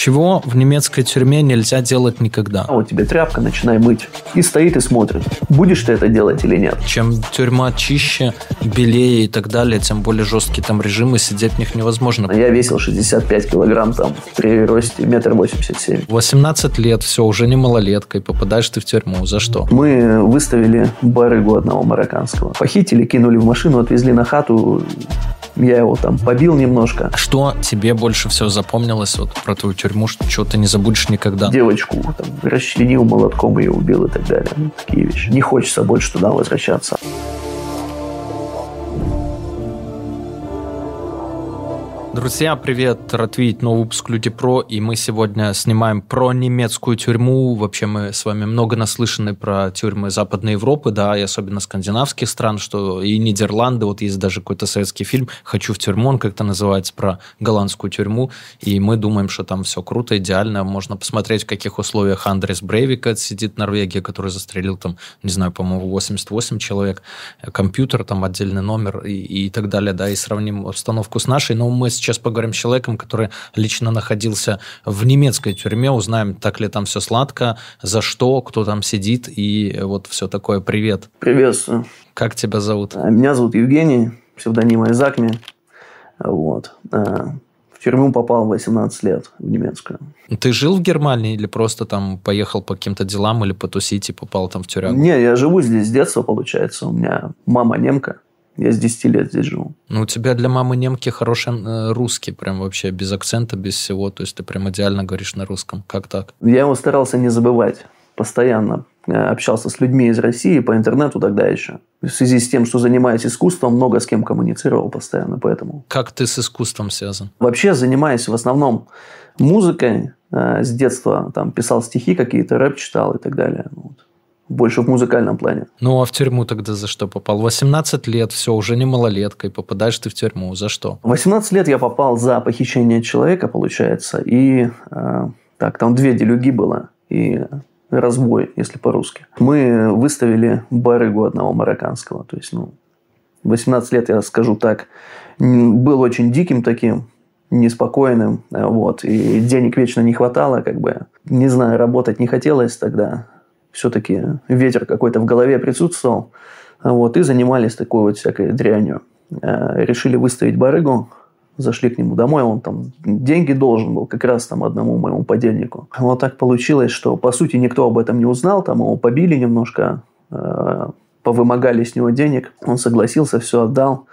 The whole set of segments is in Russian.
Чего в немецкой тюрьме нельзя делать никогда? А вот тебе тряпка, начинай мыть. И стоит и смотрит, будешь ты это делать или нет. Чем тюрьма чище, белее и так далее, тем более жесткие там режимы, сидеть в них невозможно. Я весил 65 килограмм там при росте метр восемьдесят семь. 18 лет, все, уже не малолетка, и попадаешь ты в тюрьму. За что? Мы выставили барыгу одного марокканского. Похитили, кинули в машину, отвезли на хату, я его там побил немножко. Что тебе больше всего запомнилось вот про твою тюрьму, что, что ты не забудешь никогда? Девочку там расчленил молотком, ее убил и так далее. Ну, такие вещи. Не хочется больше туда возвращаться. Друзья, привет! Рад видеть новый выпуск Люди Про, и мы сегодня снимаем про немецкую тюрьму. Вообще мы с вами много наслышаны про тюрьмы Западной Европы, да, и особенно скандинавских стран, что и Нидерланды, вот есть даже какой-то советский фильм «Хочу в тюрьму», он как-то называется, про голландскую тюрьму, и мы думаем, что там все круто, идеально, можно посмотреть, в каких условиях Андрес Брейвик сидит в Норвегии, который застрелил там, не знаю, по-моему, 88 человек, компьютер, там отдельный номер и, и так далее, да, и сравним обстановку с нашей, но мы сейчас сейчас поговорим с человеком, который лично находился в немецкой тюрьме, узнаем, так ли там все сладко, за что, кто там сидит и вот все такое. Привет. Приветствую. Как тебя зовут? А, меня зовут Евгений, псевдоним Айзакми. Вот. А, в тюрьму попал в 18 лет, в немецкую. Ты жил в Германии или просто там поехал по каким-то делам или потусить и попал там в тюрягу? Не, я живу здесь с детства, получается. У меня мама немка. Я с 10 лет здесь живу. Ну, у тебя для мамы немки хороший э, русский, прям вообще без акцента, без всего. То есть ты прям идеально говоришь на русском. Как так? Я его старался не забывать. Постоянно э, общался с людьми из России по интернету тогда еще. В связи с тем, что занимаюсь искусством, много с кем коммуницировал постоянно, поэтому... Как ты с искусством связан? Вообще занимаюсь в основном музыкой. Э, с детства там писал стихи какие-то, рэп читал и так далее. Вот больше в музыкальном плане. Ну, а в тюрьму тогда за что попал? 18 лет, все, уже не малолетка, и попадаешь ты в тюрьму. За что? 18 лет я попал за похищение человека, получается, и э, так, там две делюги было, и разбой, если по-русски. Мы выставили барыгу одного марокканского, то есть, ну, 18 лет, я скажу так, был очень диким таким, неспокойным, вот, и денег вечно не хватало, как бы, не знаю, работать не хотелось тогда, все-таки ветер какой-то в голове присутствовал. Вот, и занимались такой вот всякой дрянью. Э, решили выставить барыгу, зашли к нему домой, он там деньги должен был как раз там одному моему подельнику. Вот так получилось, что по сути никто об этом не узнал, там его побили немножко, э, повымогали с него денег, он согласился, все отдал.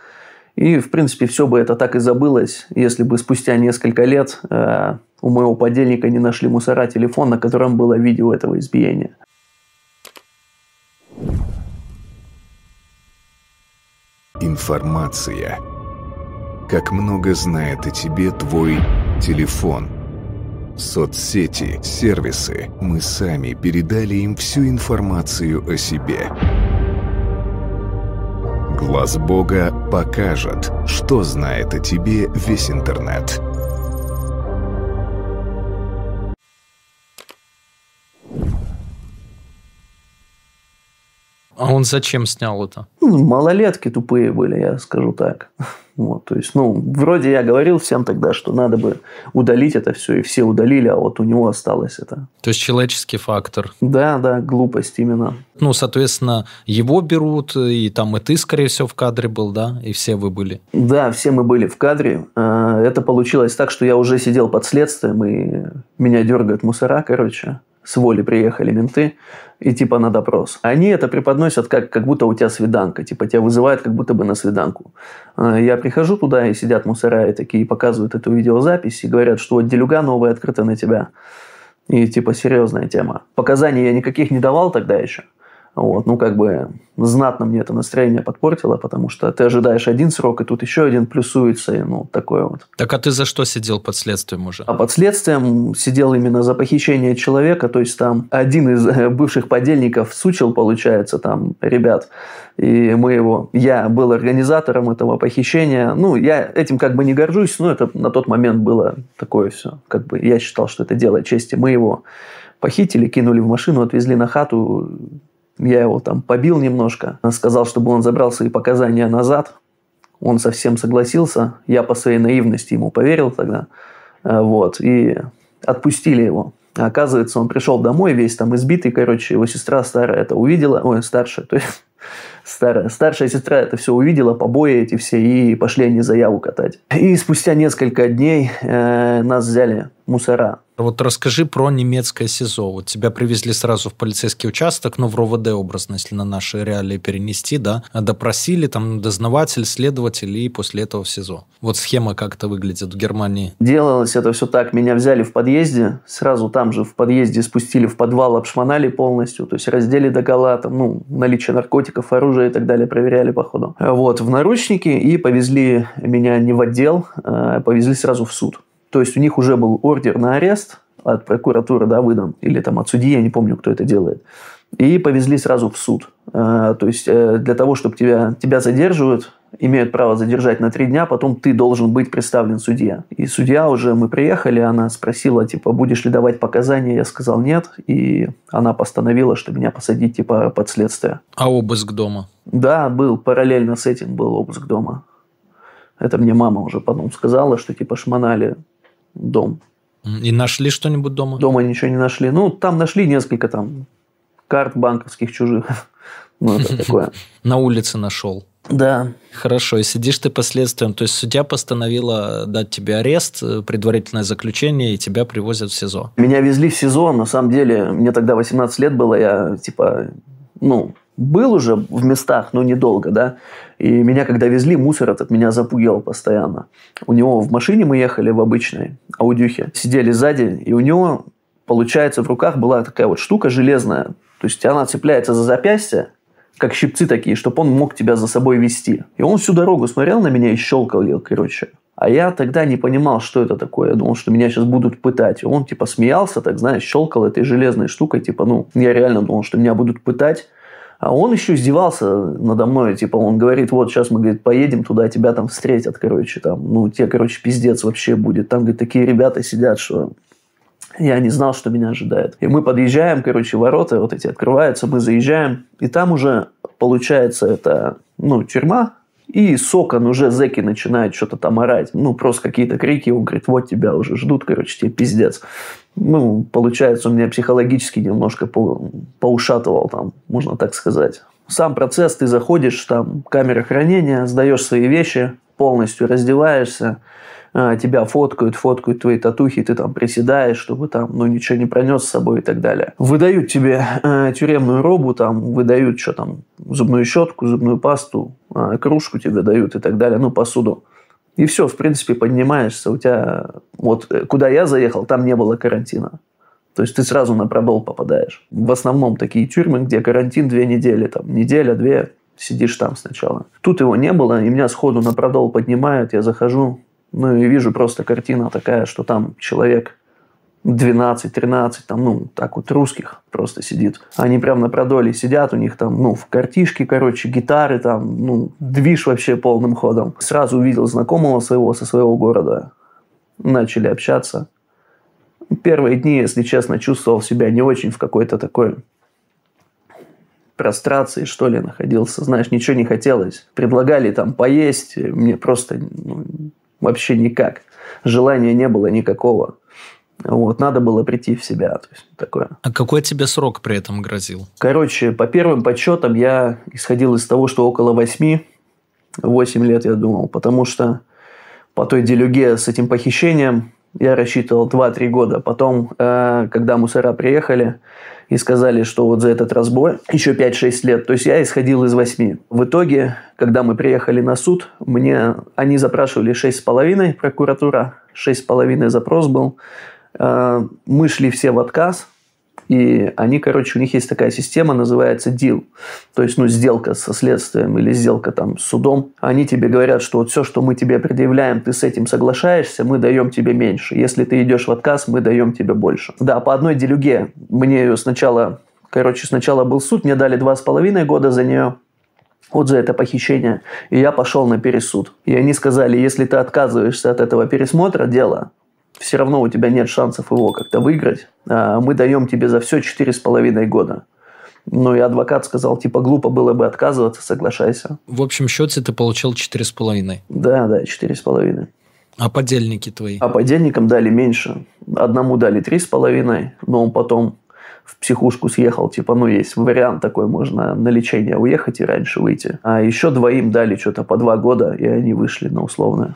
И, в принципе, все бы это так и забылось, если бы спустя несколько лет э, у моего подельника не нашли мусора телефон, на котором было видео этого избиения. Информация. Как много знает о тебе твой телефон. Соцсети, сервисы. Мы сами передали им всю информацию о себе. Глаз Бога покажет, что знает о тебе весь интернет. А он зачем снял это? Ну, малолетки тупые были, я скажу так. Вот, то есть, ну, вроде я говорил всем тогда, что надо бы удалить это все, и все удалили, а вот у него осталось это. То есть, человеческий фактор. Да, да, глупость именно. Ну, соответственно, его берут, и там и ты, скорее всего, в кадре был, да? И все вы были. Да, все мы были в кадре. А, это получилось так, что я уже сидел под следствием, и меня дергают мусора, короче с воли приехали менты, и типа на допрос. Они это преподносят как, как будто у тебя свиданка, типа тебя вызывают как будто бы на свиданку. А, я прихожу туда, и сидят мусора и такие показывают эту видеозапись, и говорят, что вот делюга новая открыта на тебя. И типа серьезная тема. Показаний я никаких не давал тогда еще. Вот, ну, как бы знатно мне это настроение подпортило, потому что ты ожидаешь один срок, и тут еще один плюсуется, и ну, такое вот. Так а ты за что сидел под следствием уже? А под следствием сидел именно за похищение человека, то есть там один из э, бывших подельников сучил, получается, там, ребят, и мы его, я был организатором этого похищения, ну, я этим как бы не горжусь, но это на тот момент было такое все, как бы я считал, что это дело чести, мы его похитили, кинули в машину, отвезли на хату, я его там побил немножко, сказал, чтобы он забрал свои показания назад. Он совсем согласился. Я по своей наивности ему поверил тогда. Э, вот. И отпустили его. оказывается, он пришел домой весь там избитый, короче, его сестра старая это увидела, ой, старшая, то есть старая, старшая сестра это все увидела, побои эти все, и пошли они заяву катать. И спустя несколько дней э, нас взяли мусора. Вот расскажи про немецкое СИЗО. Вот тебя привезли сразу в полицейский участок, ну, в РОВД образно, если на наши реалии перенести, да, допросили, там, дознаватель, следователь, и после этого в СИЗО. Вот схема как это выглядит в Германии. Делалось это все так. Меня взяли в подъезде, сразу там же в подъезде спустили в подвал, обшмонали полностью, то есть раздели до гола, там, ну, наличие наркотиков, оружия и так далее проверяли по ходу. Вот, в наручники и повезли меня не в отдел, а повезли сразу в суд. То есть у них уже был ордер на арест от прокуратуры, да, выдан, или там от судьи, я не помню, кто это делает. И повезли сразу в суд. А, то есть э, для того, чтобы тебя, тебя задерживают, имеют право задержать на три дня, потом ты должен быть представлен судья. И судья уже, мы приехали, она спросила, типа, будешь ли давать показания? Я сказал нет, и она постановила, что меня посадить, типа, под следствие. А обыск дома? Да, был, параллельно с этим был обыск дома. Это мне мама уже потом сказала, что, типа, шмонали дом. И нашли что-нибудь дома? Дома ничего не нашли. Ну, там нашли несколько там карт банковских чужих. Ну, это такое. На улице нашел. Да. Хорошо, и сидишь ты по следствиям. То есть судья постановила дать тебе арест, э, предварительное заключение, и тебя привозят в СИЗО. Меня везли в СИЗО, на самом деле, мне тогда 18 лет было, я типа, ну, был уже в местах, но недолго, да. И меня, когда везли, мусор этот меня запугивал постоянно. У него в машине мы ехали в обычной аудюхе, сидели сзади, и у него, получается, в руках была такая вот штука железная. То есть она цепляется за запястье, как щипцы такие, чтобы он мог тебя за собой вести. И он всю дорогу смотрел на меня и щелкал ее, короче. А я тогда не понимал, что это такое. Я думал, что меня сейчас будут пытать. Он типа смеялся, так знаешь, щелкал этой железной штукой. Типа, ну, я реально думал, что меня будут пытать. А он еще издевался надо мной, типа, он говорит, вот, сейчас мы, говорит, поедем туда, тебя там встретят, короче, там, ну, тебе, короче, пиздец вообще будет. Там, говорит, такие ребята сидят, что я не знал, что меня ожидает. И мы подъезжаем, короче, ворота вот эти открываются, мы заезжаем, и там уже, получается, это, ну, тюрьма, и с окон уже зэки начинают что-то там орать. Ну, просто какие-то крики. Он говорит, вот тебя уже ждут, короче, тебе пиздец. Ну, получается, он меня психологически немножко по, поушатывал там, можно так сказать. Сам процесс, ты заходишь, там камера хранения, сдаешь свои вещи, полностью раздеваешься, а, тебя фоткают, фоткают твои татухи, ты там приседаешь, чтобы там, ну, ничего не пронес с собой и так далее. Выдают тебе э, тюремную робу, там, выдают что там, зубную щетку, зубную пасту, э, кружку тебе дают и так далее, ну, посуду. И все, в принципе, поднимаешься. У тебя, вот э, куда я заехал, там не было карантина. То есть ты сразу на продол попадаешь. В основном такие тюрьмы, где карантин две недели, там неделя, две, сидишь там сначала. Тут его не было, и меня сходу на продол поднимают, я захожу, ну и вижу просто картина такая, что там человек 12-13, там, ну, так вот, русских просто сидит. Они прям на продоле сидят, у них там, ну, в картишке, короче, гитары там, ну, движ вообще полным ходом. Сразу увидел знакомого своего со своего города. Начали общаться. Первые дни, если честно, чувствовал себя не очень в какой-то такой прострации, что ли, находился. Знаешь, ничего не хотелось. Предлагали там поесть, мне просто ну, Вообще никак. Желания не было никакого. Вот, надо было прийти в себя. То есть, такое. А какой тебе срок при этом грозил? Короче, по первым подсчетам я исходил из того, что около 8, 8 лет я думал, потому что по той делюге с этим похищением я рассчитывал 2-3 года. Потом, э, когда мусора приехали, и сказали, что вот за этот разбой еще 5-6 лет. То есть я исходил из 8. В итоге, когда мы приехали на суд, мне они запрашивали 6,5, прокуратура, 6,5 запрос был. Э, мы шли все в отказ, и они, короче, у них есть такая система, называется deal. То есть, ну, сделка со следствием или сделка там с судом. Они тебе говорят, что вот все, что мы тебе предъявляем, ты с этим соглашаешься, мы даем тебе меньше. Если ты идешь в отказ, мы даем тебе больше. Да, по одной делюге мне ее сначала, короче, сначала был суд, мне дали два с половиной года за нее, вот за это похищение. И я пошел на пересуд. И они сказали, если ты отказываешься от этого пересмотра дела, все равно у тебя нет шансов его как-то выиграть. А, мы даем тебе за все четыре с половиной года. Ну и адвокат сказал, типа, глупо было бы отказываться, соглашайся. В общем счете ты получил четыре с половиной. Да, да, четыре с половиной. А подельники твои? А подельникам дали меньше. Одному дали три с половиной, но он потом в психушку съехал, типа, ну, есть вариант такой, можно на лечение уехать и раньше выйти. А еще двоим дали что-то по два года, и они вышли на условное.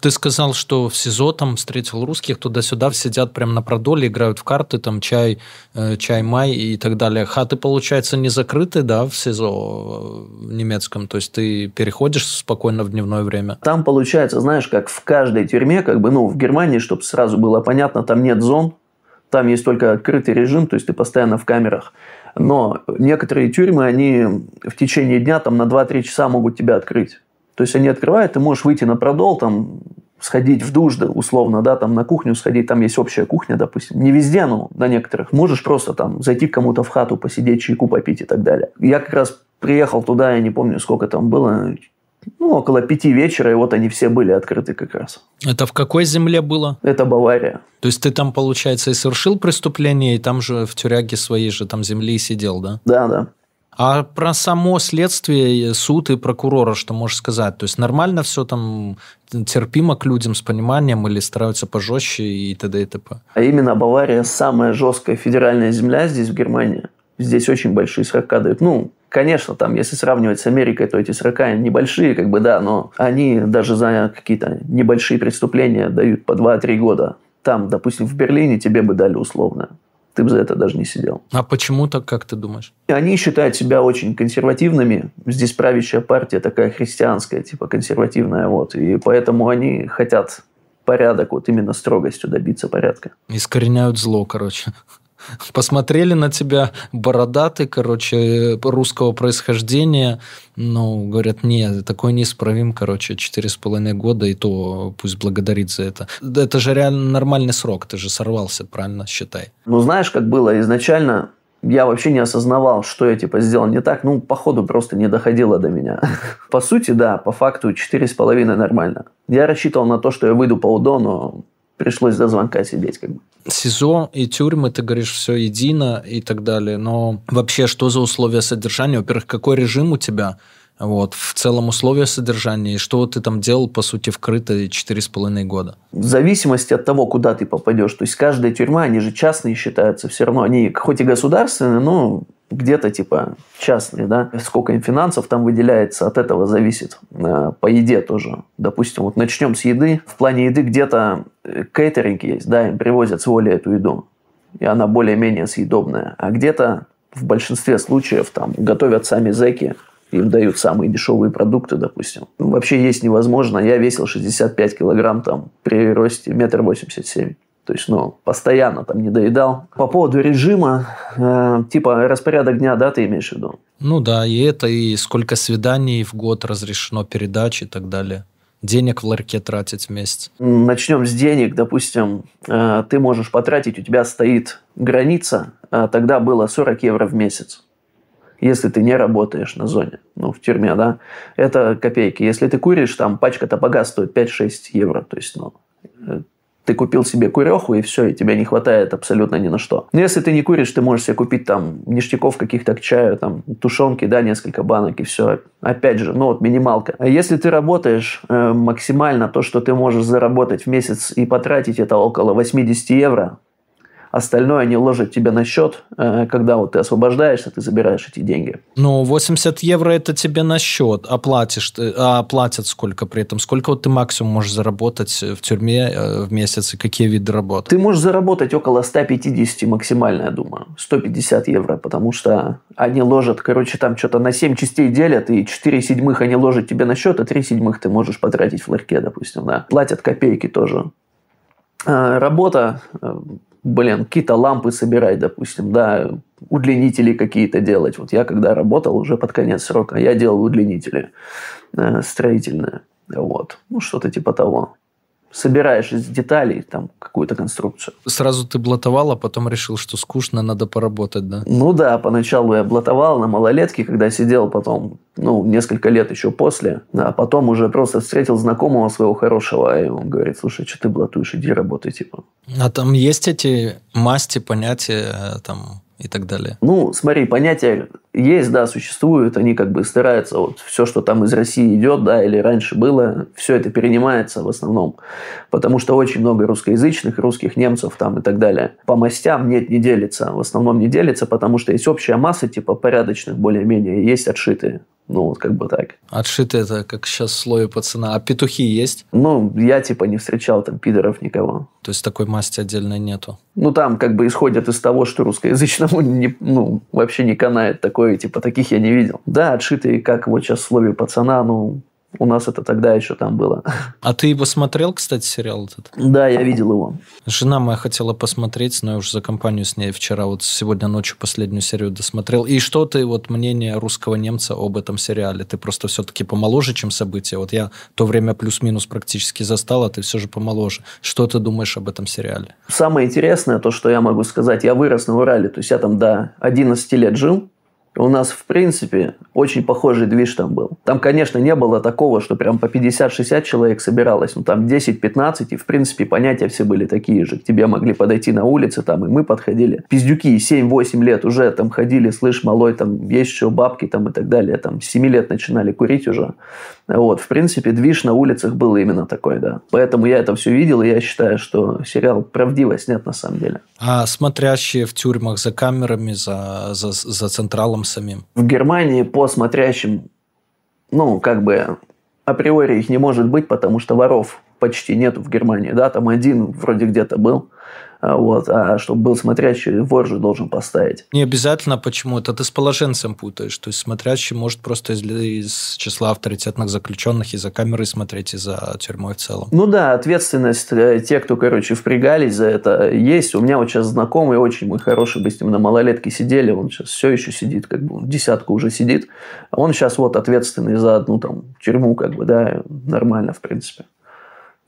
Ты сказал, что в СИЗО там встретил русских, туда-сюда сидят прямо на продоле, играют в карты, там чай, э, чай май и так далее. Хаты, получается, не закрыты, да, в СИЗО в немецком? То есть ты переходишь спокойно в дневное время? Там, получается, знаешь, как в каждой тюрьме, как бы, ну, в Германии, чтобы сразу было понятно, там нет зон, там есть только открытый режим, то есть ты постоянно в камерах. Но некоторые тюрьмы, они в течение дня там на 2-3 часа могут тебя открыть. То есть они открывают, ты можешь выйти на продол, там, сходить в душ, да, условно, да, там на кухню сходить, там есть общая кухня, допустим. Не везде, но на некоторых. Можешь просто там зайти к кому-то в хату, посидеть, чайку попить и так далее. Я как раз приехал туда, я не помню, сколько там было, ну, около пяти вечера, и вот они все были открыты как раз. Это в какой земле было? Это Бавария. То есть ты там, получается, и совершил преступление, и там же в тюряге своей же там земли сидел, да? Да, да. А про само следствие, суд и прокурора, что можешь сказать? То есть нормально все там терпимо к людям с пониманием или стараются пожестче и т.д. и т.п.? А именно Бавария самая жесткая федеральная земля здесь, в Германии. Здесь очень большие срока дают. Ну, Конечно, там, если сравнивать с Америкой, то эти срока небольшие, как бы, да, но они даже за какие-то небольшие преступления дают по 2-3 года. Там, допустим, в Берлине тебе бы дали условно ты бы за это даже не сидел. А почему так, как ты думаешь? Они считают себя очень консервативными. Здесь правящая партия такая христианская, типа консервативная, вот. И поэтому они хотят порядок, вот именно строгостью добиться порядка. Искореняют зло, короче. Посмотрели на тебя бородатый, короче, русского происхождения, ну, говорят, нет, такой неисправим, короче, четыре с половиной года, и то пусть благодарит за это. Это же реально нормальный срок, ты же сорвался, правильно, считай. Ну, знаешь, как было изначально, я вообще не осознавал, что я типа сделал не так. Ну, походу, просто не доходило до меня. По сути, да, по факту четыре с половиной нормально. Я рассчитывал на то, что я выйду по УДО, но пришлось до звонка сидеть как бы. СИЗО и тюрьмы, ты говоришь, все едино и так далее. Но вообще, что за условия содержания? Во-первых, какой режим у тебя? Вот, в целом условия содержания, и что ты там делал, по сути, вкрыто четыре с половиной года? В зависимости от того, куда ты попадешь. То есть, каждая тюрьма, они же частные считаются, все равно они хоть и государственные, но где-то типа частные, да, сколько им финансов там выделяется, от этого зависит. Э, по еде тоже. Допустим, вот начнем с еды. В плане еды где-то э, кейтеринг есть, да, им привозят с воли эту еду, и она более-менее съедобная. А где-то в большинстве случаев там готовят сами зэки, им дают самые дешевые продукты, допустим. Вообще есть невозможно. Я весил 65 килограмм там при росте метр восемьдесят семь. То есть, ну, постоянно там не доедал. По поводу режима, э, типа распорядок дня, да, ты имеешь в виду? Ну да, и это, и сколько свиданий в год разрешено, передач и так далее. Денег в ларьке тратить в месяц. Начнем с денег. Допустим, э, ты можешь потратить, у тебя стоит граница, э, тогда было 40 евро в месяц если ты не работаешь на зоне, ну, в тюрьме, да, это копейки. Если ты куришь, там пачка табака стоит 5-6 евро, то есть, ну, э, ты купил себе куреху, и все, и тебе не хватает абсолютно ни на что. Но если ты не куришь, ты можешь себе купить там ништяков каких-то к чаю, там, тушенки, да, несколько банок, и все. Опять же, ну вот минималка. А если ты работаешь э, максимально, то, что ты можешь заработать в месяц и потратить, это около 80 евро, Остальное они ложат тебе на счет, э, когда вот ты освобождаешься, ты забираешь эти деньги. Ну, 80 евро это тебе на счет, а платишь а платят сколько при этом? Сколько вот ты максимум можешь заработать в тюрьме э, в месяц и какие виды работы? Ты можешь заработать около 150 максимально, я думаю, 150 евро, потому что они ложат, короче, там что-то на 7 частей делят, и 4 седьмых они ложат тебе на счет, а 3 седьмых ты можешь потратить в ларьке, допустим, да. Платят копейки тоже. Работа блин, какие-то лампы собирать, допустим, да, удлинители какие-то делать. Вот я когда работал уже под конец срока, я делал удлинители э, строительные. Вот. Ну, что-то типа того собираешь из деталей там какую-то конструкцию. Сразу ты блатовал, а потом решил, что скучно, надо поработать, да? Ну да, поначалу я блатовал на малолетке, когда сидел потом, ну, несколько лет еще после, а потом уже просто встретил знакомого своего хорошего, и он говорит, слушай, что ты блатуешь, иди работай, типа. А там есть эти масти, понятия, э, там, и так далее? Ну, смотри, понятия есть, да, существуют, они как бы стараются, вот все, что там из России идет, да, или раньше было, все это перенимается в основном, потому что очень много русскоязычных, русских немцев там и так далее. По мастям нет, не делится, в основном не делится, потому что есть общая масса, типа порядочных более-менее, есть отшитые. Ну, вот как бы так. Отшиты это как сейчас слой пацана. А петухи есть? Ну, я типа не встречал там пидоров никого. То есть такой масти отдельной нету? Ну, там как бы исходят из того, что русскоязычному не, ну, вообще не канает такое, типа таких я не видел. Да, отшитые, как вот сейчас в слове пацана, ну, у нас это тогда еще там было. А ты его смотрел, кстати, сериал этот? Да, я видел его. Жена моя хотела посмотреть, но я уже за компанию с ней вчера, вот сегодня ночью последнюю серию досмотрел. И что ты, вот мнение русского немца об этом сериале? Ты просто все-таки помоложе, чем события. Вот я то время плюс-минус практически застал, а ты все же помоложе. Что ты думаешь об этом сериале? Самое интересное, то, что я могу сказать, я вырос на Урале, то есть я там до 11 лет жил, у нас, в принципе, очень похожий движ там был. Там, конечно, не было такого, что прям по 50-60 человек собиралось. Ну, там 10-15, и, в принципе, понятия все были такие же. К тебе могли подойти на улице, там, и мы подходили. Пиздюки 7-8 лет уже там ходили, слышь, малой, там, есть еще бабки, там, и так далее. Там, с 7 лет начинали курить уже. Вот, в принципе, движ на улицах был именно такой, да. Поэтому я это все видел, и я считаю, что сериал правдиво снят на самом деле. А смотрящие в тюрьмах за камерами, за, за, за централом самим? В Германии по смотрящим, ну, как бы априори их не может быть, потому что воров почти нету в Германии, да, там один вроде где-то был. А, вот, а чтобы был смотрящий, вор же должен поставить. Не обязательно почему это ты с положенцем путаешь. То есть смотрящий может просто из, из числа авторитетных заключенных из-за камеры смотреть, из-за тюрьмой в целом. Ну да, ответственность, э, те, кто, короче, впрягались за это, есть. У меня вот сейчас знакомый очень мой хороший, бы с ним на малолетке сидели, он сейчас все еще сидит, как бы десятку уже сидит. Он сейчас вот ответственный за одну там тюрьму, как бы, да, нормально, в принципе.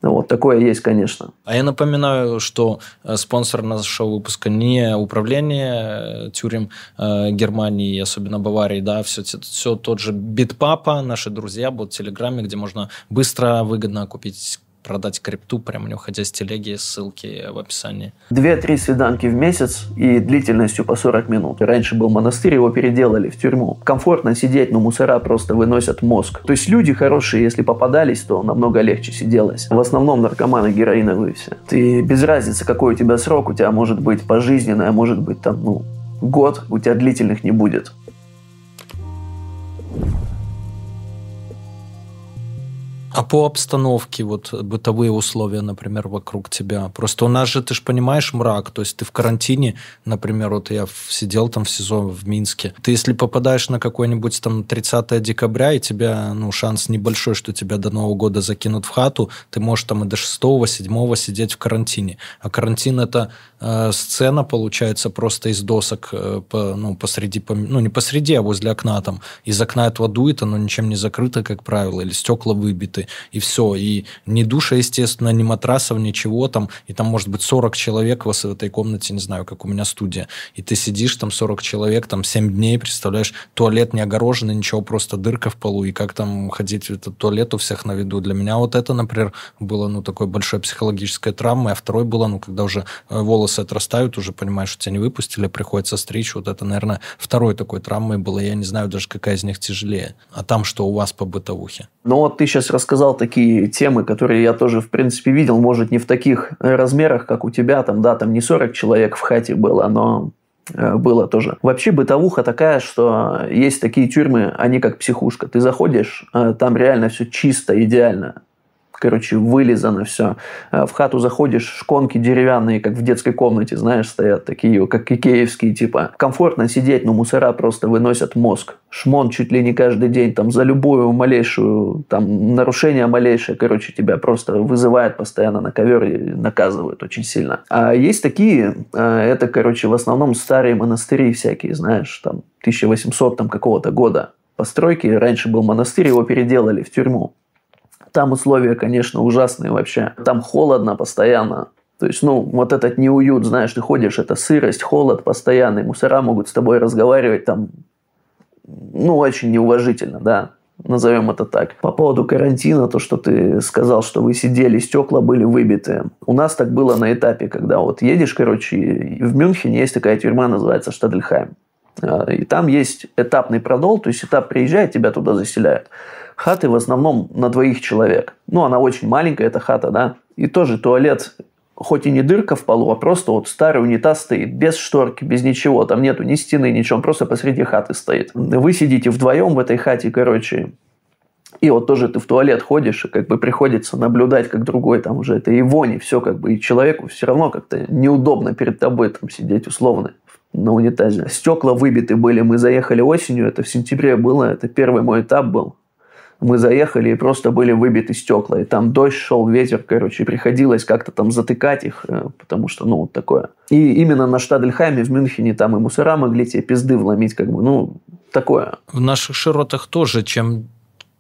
Вот такое есть, конечно. А я напоминаю, что э, спонсор нашего выпуска не управление э, тюрем э, Германии, особенно Баварии, да, все, все тот же Битпапа, наши друзья, бот в Телеграме, где можно быстро, выгодно купить продать крипту, прямо не уходя с телеги, ссылки в описании. Две-три свиданки в месяц и длительностью по 40 минут. Раньше был монастырь, его переделали в тюрьму. Комфортно сидеть, но мусора просто выносят мозг. То есть люди хорошие, если попадались, то намного легче сиделось. В основном наркоманы героиновые все. Ты без разницы, какой у тебя срок, у тебя может быть пожизненное, может быть там, ну, год, у тебя длительных не будет. А по обстановке, вот бытовые условия, например, вокруг тебя? Просто у нас же, ты же понимаешь, мрак, то есть ты в карантине, например, вот я сидел там в СИЗО в Минске, ты если попадаешь на какой-нибудь там 30 декабря, и тебя, ну, шанс небольшой, что тебя до Нового года закинут в хату, ты можешь там и до 6-7 сидеть в карантине. А карантин это сцена, получается, просто из досок э, по, ну, посреди, ну, не посреди, а возле окна там. Из окна этого дует, оно ничем не закрыто, как правило, или стекла выбиты и все. И ни душа, естественно, ни матрасов, ничего там. И там может быть 40 человек в этой комнате, не знаю, как у меня студия. И ты сидишь, там 40 человек, там 7 дней, представляешь, туалет не огороженный, ничего, просто дырка в полу. И как там ходить в этот туалет у всех на виду. Для меня вот это, например, было, ну, такой большой психологической травмой. А второй было, ну, когда уже э, волосы отрастают, уже понимаешь, что тебя не выпустили, приходится стричь. Вот это, наверное, второй такой травмой было. Я не знаю даже, какая из них тяжелее. А там что у вас по бытовухе? Ну, вот ты сейчас рассказал сказал такие темы, которые я тоже, в принципе, видел, может, не в таких размерах, как у тебя, там, да, там не 40 человек в хате было, но э, было тоже. Вообще бытовуха такая, что есть такие тюрьмы, они как психушка. Ты заходишь, э, там реально все чисто, идеально короче, вылизано все. А в хату заходишь, шконки деревянные, как в детской комнате, знаешь, стоят такие, как икеевские, типа. Комфортно сидеть, но мусора просто выносят мозг. Шмон чуть ли не каждый день, там, за любую малейшую, там, нарушение малейшее, короче, тебя просто вызывает постоянно на ковер и наказывают очень сильно. А есть такие, а, это, короче, в основном старые монастыри всякие, знаешь, там, 1800 там какого-то года постройки. Раньше был монастырь, его переделали в тюрьму. Там условия, конечно, ужасные вообще. Там холодно постоянно. То есть, ну, вот этот неуют, знаешь, ты ходишь, это сырость, холод постоянный, мусора могут с тобой разговаривать там, ну, очень неуважительно, да, назовем это так. По поводу карантина, то, что ты сказал, что вы сидели, стекла были выбиты. У нас так было на этапе, когда вот едешь, короче, в Мюнхене есть такая тюрьма, называется Штадельхайм. А, и там есть этапный продол, то есть этап приезжает, тебя туда заселяют. Хаты в основном на двоих человек. Ну, она очень маленькая, эта хата, да. И тоже туалет, хоть и не дырка в полу, а просто вот старый унитаз стоит, без шторки, без ничего. Там нету ни стены, ничего, он просто посреди хаты стоит. Вы сидите вдвоем в этой хате, короче, и вот тоже ты в туалет ходишь, и как бы приходится наблюдать, как другой там уже это и вони, все как бы, и человеку все равно как-то неудобно перед тобой там сидеть условно на унитазе. Стекла выбиты были, мы заехали осенью, это в сентябре было, это первый мой этап был мы заехали и просто были выбиты стекла. И там дождь шел, ветер, короче, приходилось как-то там затыкать их, э, потому что, ну, вот такое. И именно на Штадельхайме в Мюнхене там и мусора могли тебе пизды вломить, как бы, ну, такое. В наших широтах тоже, чем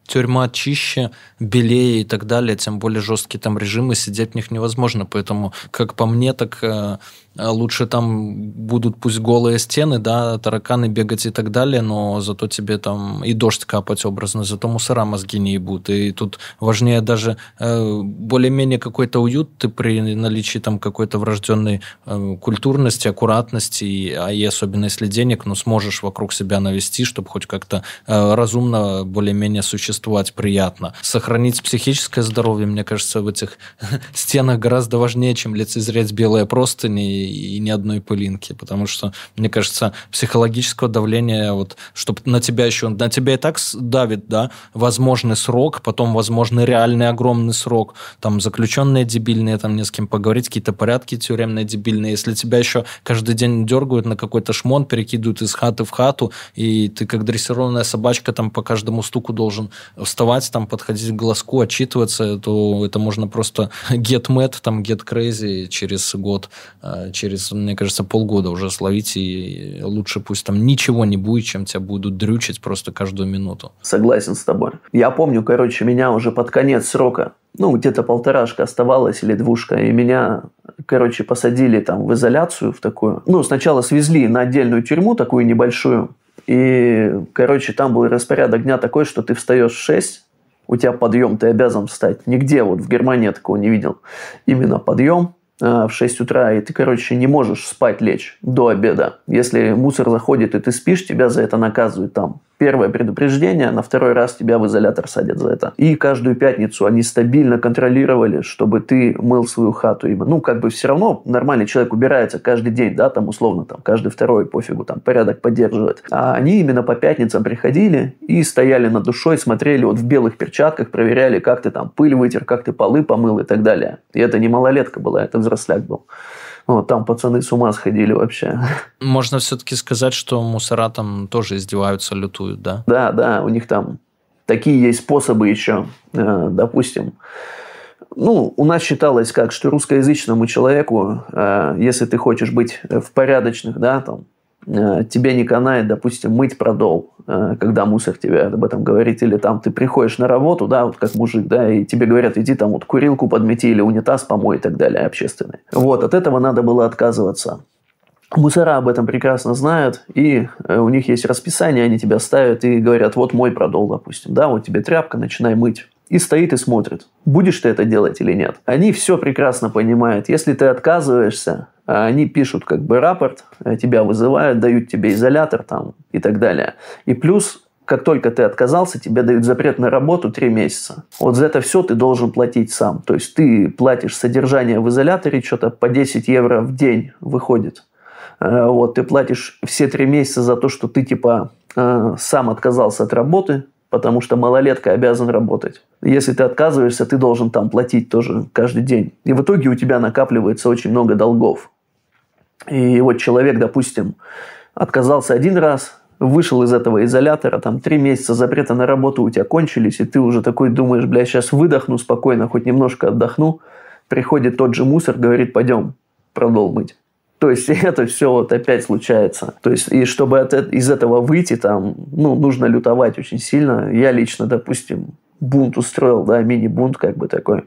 тюрьма чище, белее и так далее, тем более жесткие там режимы, сидеть в них невозможно. Поэтому, как по мне, так Э, лучше там будут пусть голые стены, да, тараканы бегать и так далее, но зато тебе там и дождь капать образно, зато мусора мозги не ебут. И тут важнее даже э, более-менее какой-то уют ты при наличии там какой-то врожденной э, культурности, аккуратности, и, а и особенно если денег, ну, сможешь вокруг себя навести, чтобы хоть как-то э, разумно более-менее существовать приятно. Сохранить психическое здоровье, мне кажется, в этих стенах гораздо важнее, чем лицезреть белые простыни и ни одной пылинки, потому что, мне кажется, психологического давления, вот, чтобы на тебя еще, на тебя и так давит, да, возможный срок, потом возможный реальный огромный срок, там заключенные дебильные, там не с кем поговорить, какие-то порядки тюремные дебильные, если тебя еще каждый день дергают на какой-то шмон, перекидывают из хаты в хату, и ты как дрессированная собачка там по каждому стуку должен вставать, там подходить к глазку, отчитываться, то это можно просто get mad, там get crazy через год, а, через, мне кажется, полгода уже словить, и лучше пусть там ничего не будет, чем тебя будут дрючить просто каждую минуту. Согласен с тобой. Я помню, короче, меня уже под конец срока ну, где-то полторашка оставалась или двушка, и меня, короче, посадили там в изоляцию в такую. Ну, сначала свезли на отдельную тюрьму, такую небольшую, и, короче, там был распорядок дня такой, что ты встаешь в 6, у тебя подъем, ты обязан встать. Нигде вот в Германии я такого не видел. Именно подъем, в 6 утра, и ты, короче, не можешь спать лечь до обеда. Если мусор заходит, и ты спишь, тебя за это наказывают там. Первое предупреждение, на второй раз тебя в изолятор садят за это. И каждую пятницу они стабильно контролировали, чтобы ты мыл свою хату. Ну, как бы все равно нормальный человек убирается каждый день, да, там условно, там каждый второй, пофигу, там порядок поддерживает. А они именно по пятницам приходили и стояли над душой, смотрели вот в белых перчатках, проверяли, как ты там пыль вытер, как ты полы помыл и так далее. И это не малолетка была, это взросляк был. Вот, там пацаны с ума сходили вообще. Можно все-таки сказать, что мусора там тоже издеваются, лютуют, да? Да, да, у них там такие есть способы еще, э, допустим. Ну, у нас считалось как, что русскоязычному человеку, э, если ты хочешь быть в порядочных, да, там, Э, тебе не канает, допустим, мыть продол, э, когда мусор тебе об этом говорит, или там ты приходишь на работу, да, вот как мужик, да, и тебе говорят, иди там вот курилку подмети или унитаз помой и так далее, общественный. Вот, от этого надо было отказываться. Мусора об этом прекрасно знают, и э, у них есть расписание, они тебя ставят и говорят, вот мой продол, допустим, да, вот тебе тряпка, начинай мыть. И стоит и смотрит, будешь ты это делать или нет. Они все прекрасно понимают. Если ты отказываешься, они пишут как бы рапорт, э, тебя вызывают, дают тебе изолятор там и так далее. И плюс как только ты отказался, тебе дают запрет на работу 3 месяца. Вот за это все ты должен платить сам. То есть ты платишь содержание в изоляторе, что-то по 10 евро в день выходит. Э, вот, ты платишь все 3 месяца за то, что ты типа э, сам отказался от работы, потому что малолетка обязан работать. Если ты отказываешься, ты должен там платить тоже каждый день. И в итоге у тебя накапливается очень много долгов. И вот человек, допустим, отказался один раз, вышел из этого изолятора, там три месяца запрета на работу у тебя кончились, и ты уже такой думаешь, бля, сейчас выдохну спокойно, хоть немножко отдохну. Приходит тот же мусор, говорит, пойдем продол мыть. То есть это все вот опять случается. То есть и чтобы от, из этого выйти, там, ну, нужно лютовать очень сильно. Я лично, допустим, бунт устроил, да, мини-бунт как бы такой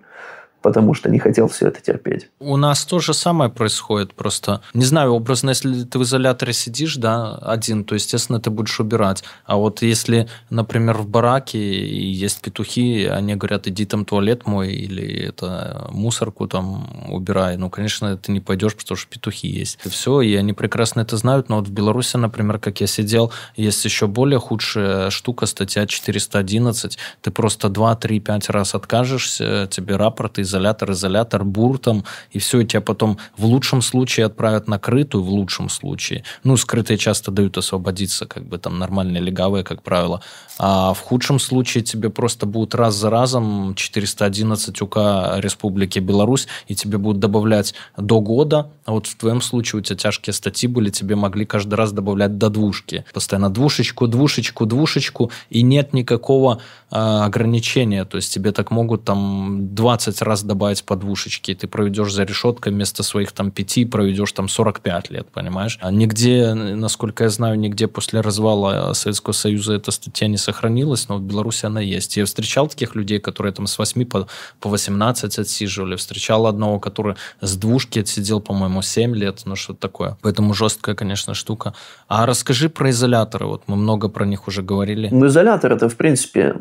потому что не хотел все это терпеть. У нас то же самое происходит, просто, не знаю, образно, если ты в изоляторе сидишь, да, один, то, естественно, ты будешь убирать. А вот если, например, в бараке есть петухи, они говорят, иди там туалет мой или это мусорку там убирай, ну, конечно, ты не пойдешь, потому что петухи есть. И все, и они прекрасно это знают, но вот в Беларуси, например, как я сидел, есть еще более худшая штука, статья 411, ты просто 2, 3, 5 раз откажешься, тебе рапорт из изолятор, изолятор, бур там, и все, и тебя потом в лучшем случае отправят на крытую, в лучшем случае. Ну, скрытые часто дают освободиться, как бы там нормальные легавые, как правило. А в худшем случае тебе просто будут раз за разом 411 УК Республики Беларусь, и тебе будут добавлять до года, а вот в твоем случае у тебя тяжкие статьи были, тебе могли каждый раз добавлять до двушки. Постоянно двушечку, двушечку, двушечку, и нет никакого э, ограничения. То есть тебе так могут там 20 раз добавить по двушечке, и ты проведешь за решеткой вместо своих там пяти, проведешь там 45 лет, понимаешь? А нигде, насколько я знаю, нигде после развала Советского Союза эта статья не сохранилась, но в Беларуси она есть. Я встречал таких людей, которые там с 8 по, по 18 отсиживали. Встречал одного, который с двушки отсидел, по-моему, 7 лет, ну что-то такое. Поэтому жесткая, конечно, штука. А расскажи про изоляторы. Вот мы много про них уже говорили. Ну, изолятор это, в принципе,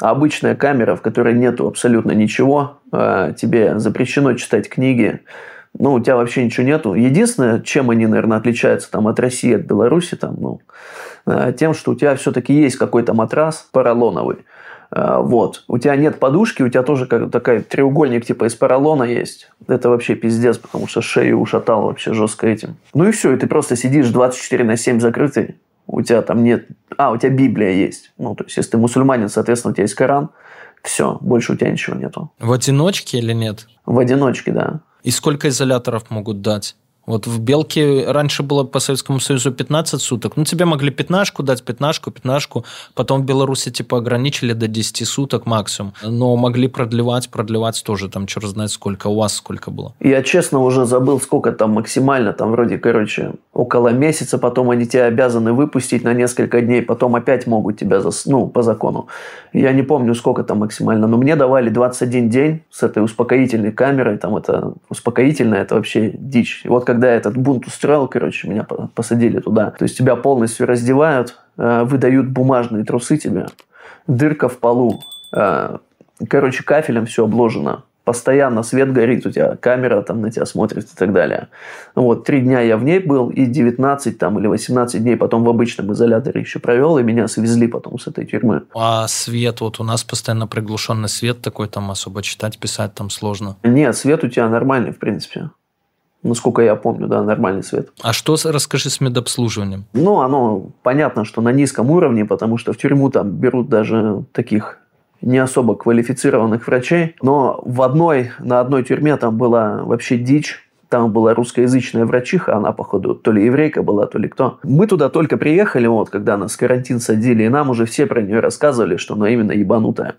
обычная камера, в которой нету абсолютно ничего. А, тебе запрещено читать книги. Ну, у тебя вообще ничего нету. Единственное, чем они, наверное, отличаются там, от России, от Беларуси, там, ну, а, тем, что у тебя все-таки есть какой-то матрас поролоновый. А, вот. У тебя нет подушки, у тебя тоже как такой треугольник типа из поролона есть. это вообще пиздец, потому что шею ушатал вообще жестко этим. Ну и все, и ты просто сидишь 24 на 7 закрытый, у тебя там нет... А, у тебя Библия есть. Ну, то есть, если ты мусульманин, соответственно, у тебя есть Коран, все, больше у тебя ничего нету. В одиночке или нет? В одиночке, да. И сколько изоляторов могут дать? Вот в Белке раньше было по Советскому Союзу 15 суток. Ну, тебе могли пятнашку дать, пятнашку, пятнашку. Потом в Беларуси типа ограничили до 10 суток максимум. Но могли продлевать, продлевать тоже. Там черт знает сколько. У вас сколько было? Я, честно, уже забыл, сколько там максимально. Там вроде, короче, около месяца. Потом они тебя обязаны выпустить на несколько дней. Потом опять могут тебя, зас... ну, по закону. Я не помню, сколько там максимально. Но мне давали 21 день с этой успокоительной камерой. Там это успокоительное, это вообще дичь. И вот как когда этот бунт устроил, короче, меня посадили туда. То есть тебя полностью раздевают, э, выдают бумажные трусы тебе, дырка в полу, э, короче, кафелем все обложено, постоянно свет горит, у тебя камера там на тебя смотрит и так далее. Вот, три дня я в ней был, и 19 там или 18 дней потом в обычном изоляторе еще провел, и меня свезли потом с этой тюрьмы. А свет, вот у нас постоянно приглушенный свет такой, там особо читать, писать там сложно. Нет, свет у тебя нормальный, в принципе насколько я помню, да, нормальный свет. А что, расскажи, с медобслуживанием? Ну, оно понятно, что на низком уровне, потому что в тюрьму там берут даже таких не особо квалифицированных врачей. Но в одной, на одной тюрьме там была вообще дичь. Там была русскоязычная врачиха, она, походу, то ли еврейка была, то ли кто. Мы туда только приехали, вот, когда нас карантин садили, и нам уже все про нее рассказывали, что она именно ебанутая.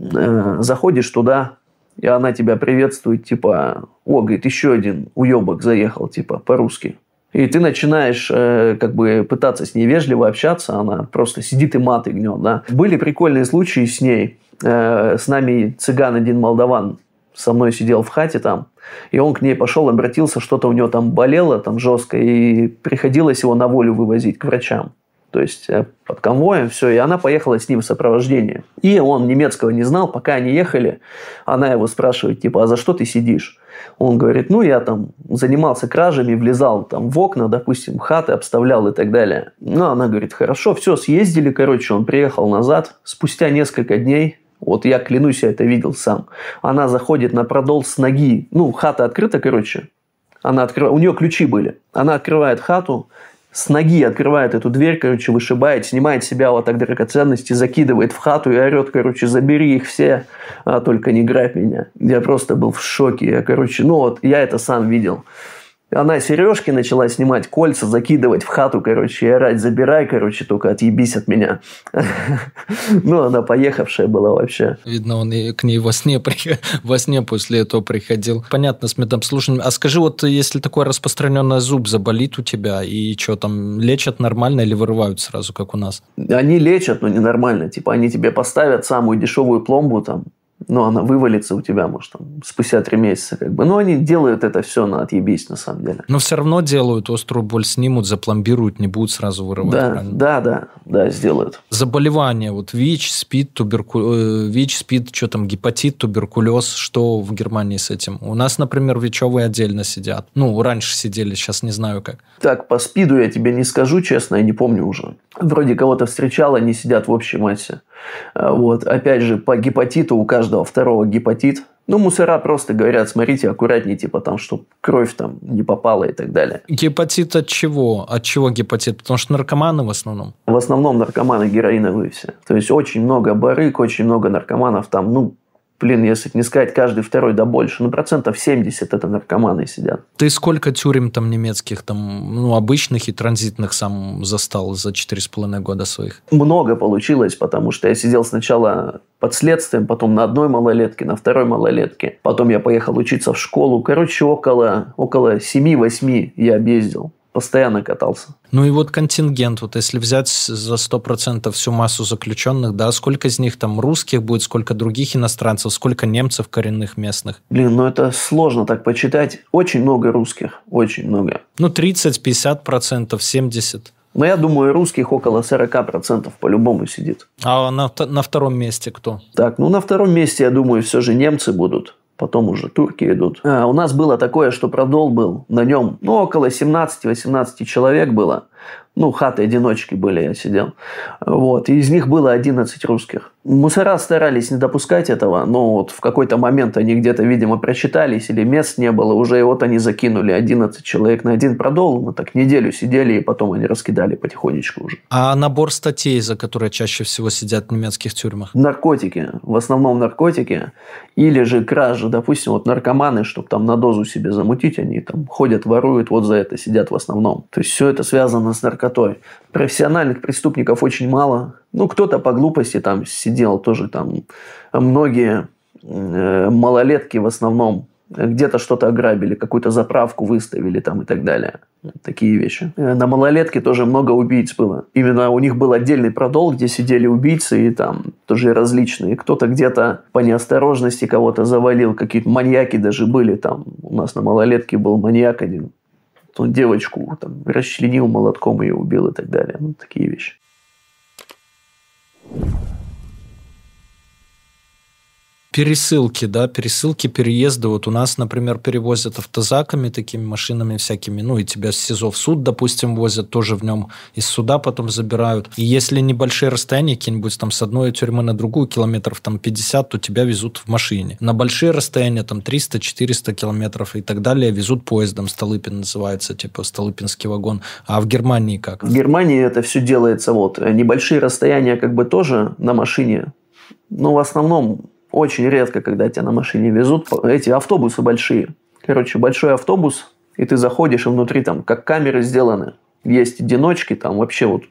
Э, заходишь туда, и она тебя приветствует, типа, о, говорит, еще один уебок заехал, типа, по-русски. И ты начинаешь э, как бы пытаться с ней вежливо общаться, она просто сидит и маты гнет, да. Были прикольные случаи с ней. Э, с нами цыган один молдаван со мной сидел в хате там, и он к ней пошел, обратился, что-то у него там болело там жестко, и приходилось его на волю вывозить к врачам то есть э, под конвоем, все, и она поехала с ним в сопровождение. И он немецкого не знал, пока они ехали, она его спрашивает, типа, а за что ты сидишь? Он говорит, ну, я там занимался кражами, влезал там в окна, допустим, хаты обставлял и так далее. Ну, она говорит, хорошо, все, съездили, короче, он приехал назад, спустя несколько дней, вот я клянусь, я это видел сам, она заходит на продол с ноги, ну, хата открыта, короче, она открывает, у нее ключи были, она открывает хату, с ноги открывает эту дверь, короче, вышибает, снимает себя вот так драгоценности, закидывает в хату и орет, короче, забери их все, а только не грабь меня. Я просто был в шоке. Я, короче, ну вот, я это сам видел. Она сережки начала снимать, кольца закидывать в хату, короче, и орать, забирай, короче, только отъебись от меня. Ну, она поехавшая была вообще. Видно, он и к ней во сне, во сне после этого приходил. Понятно, с медобслуживанием. А скажи, вот если такой распространенный зуб заболит у тебя, и что там, лечат нормально или вырывают сразу, как у нас? Они лечат, но ненормально. Типа, они тебе поставят самую дешевую пломбу, там, но она вывалится у тебя, может, там, спустя три месяца. Как бы. Но они делают это все на отъебись, на самом деле. Но все равно делают, острую боль снимут, запломбируют, не будут сразу вырывать. Да, правильно? да, да, да, сделают. Заболевания, вот ВИЧ, СПИД, туберку... Э, ВИЧ, СПИД, что там, гепатит, туберкулез, что в Германии с этим? У нас, например, ВИЧевые отдельно сидят. Ну, раньше сидели, сейчас не знаю как. Так, по СПИДу я тебе не скажу, честно, я не помню уже. Вроде кого-то встречал, они сидят в общей массе. А, вот. Опять же, по гепатиту у каждого второго гепатит. Ну, мусора просто говорят, смотрите, аккуратнее, типа там, чтобы кровь там не попала и так далее. Гепатит от чего? От чего гепатит? Потому что наркоманы в основном? В основном наркоманы героиновые все. То есть, очень много барыг, очень много наркоманов там, ну, блин, если не сказать каждый второй, да больше, ну, процентов 70 это наркоманы сидят. Ты сколько тюрем там немецких, там, ну, обычных и транзитных сам застал за 4,5 года своих? Много получилось, потому что я сидел сначала под следствием, потом на одной малолетке, на второй малолетке. Потом я поехал учиться в школу. Короче, около, около 7-8 я объездил постоянно катался. Ну и вот контингент, вот если взять за 100% всю массу заключенных, да, сколько из них там русских будет, сколько других иностранцев, сколько немцев коренных местных? Блин, ну это сложно так почитать. Очень много русских, очень много. Ну 30, 50%, 70%. Но я думаю, русских около 40% по-любому сидит. А на, на втором месте кто? Так, ну на втором месте, я думаю, все же немцы будут потом уже турки идут. А, у нас было такое, что продол был, на нем ну, около 17-18 человек было. Ну, хаты-одиночки были, я сидел. Вот. И из них было 11 русских. Мусора старались не допускать этого, но вот в какой-то момент они где-то, видимо, прочитались или мест не было, уже и вот они закинули 11 человек на один продол, мы так неделю сидели, и потом они раскидали потихонечку уже. А набор статей, за которые чаще всего сидят в немецких тюрьмах? Наркотики, в основном наркотики, или же кражи, допустим, вот наркоманы, чтобы там на дозу себе замутить, они там ходят, воруют, вот за это сидят в основном. То есть все это связано с наркотой. Профессиональных преступников очень мало, ну, кто-то по глупости там сидел тоже там. Многие э, малолетки в основном где-то что-то ограбили, какую-то заправку выставили там и так далее. Такие вещи. Э, на малолетке тоже много убийц было. Именно у них был отдельный продол, где сидели убийцы и там тоже различные. Кто-то где-то по неосторожности кого-то завалил, какие-то маньяки даже были там. У нас на малолетке был маньяк один. Он девочку там расчленил молотком, ее убил и так далее. Ну, такие вещи. Пересылки, да, пересылки, переезды. Вот у нас, например, перевозят автозаками, такими машинами всякими, ну, и тебя с СИЗО в суд, допустим, возят, тоже в нем из суда потом забирают. И если небольшие расстояния, какие-нибудь там с одной тюрьмы на другую, километров там 50, то тебя везут в машине. На большие расстояния, там 300-400 километров и так далее, везут поездом. Столыпин называется, типа Столыпинский вагон. А в Германии как? В Германии это все делается вот. Небольшие расстояния как бы тоже на машине но в основном очень редко, когда тебя на машине везут. Эти автобусы большие. Короче, большой автобус, и ты заходишь, и внутри там как камеры сделаны. Есть одиночки, там вообще вот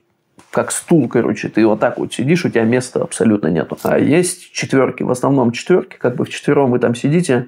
как стул, короче, ты вот так вот сидишь, у тебя места абсолютно нету. А есть четверки, в основном четверки, как бы в четвером вы там сидите,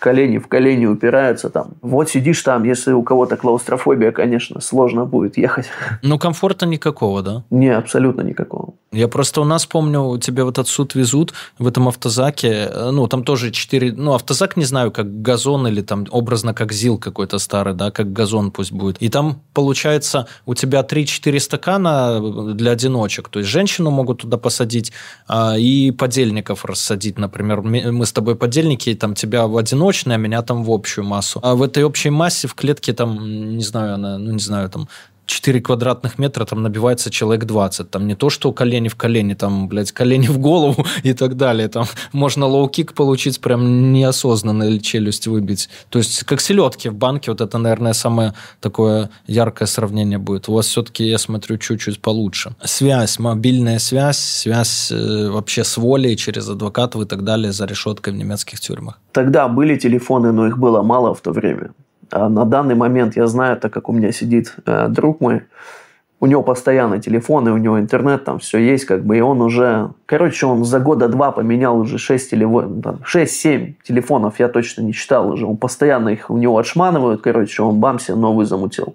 колени в колени упираются там. Вот сидишь там, если у кого-то клаустрофобия, конечно, сложно будет ехать. Ну, комфорта никакого, да? Не, абсолютно никакого. Я просто у нас помню, тебе вот этот суд везут в этом автозаке, э, ну, там тоже четыре, ну, автозак, не знаю, как газон или там образно как ЗИЛ какой-то старый, да, как газон пусть будет. И там, получается, у тебя 3-4 стакана для одиночек, то есть женщину могут туда посадить а, и подельников рассадить, например. Мы с тобой подельники, и там тебя в одиночное, а меня там в общую массу. А в этой общей массе в клетке там, не знаю, она, ну, не знаю, там 4 квадратных метра там набивается человек 20. Там не то, что колени в колени, там, блядь, колени в голову и так далее. Там можно low kick получить прям неосознанно или челюсть выбить. То есть как селедки в банке, вот это, наверное, самое такое яркое сравнение будет. У вас все-таки, я смотрю, чуть-чуть получше. Связь, мобильная связь, связь э, вообще с волей через адвокатов и так далее за решеткой в немецких тюрьмах. Тогда были телефоны, но их было мало в то время. А на данный момент я знаю, так как у меня сидит э, друг мой, у него постоянно телефон, и у него интернет, там все есть, как бы, и он уже, короче, он за года два поменял уже 6 или 6-7 телефонов, я точно не читал уже, он постоянно их у него отшманывают, короче, он бамсе новый замутил.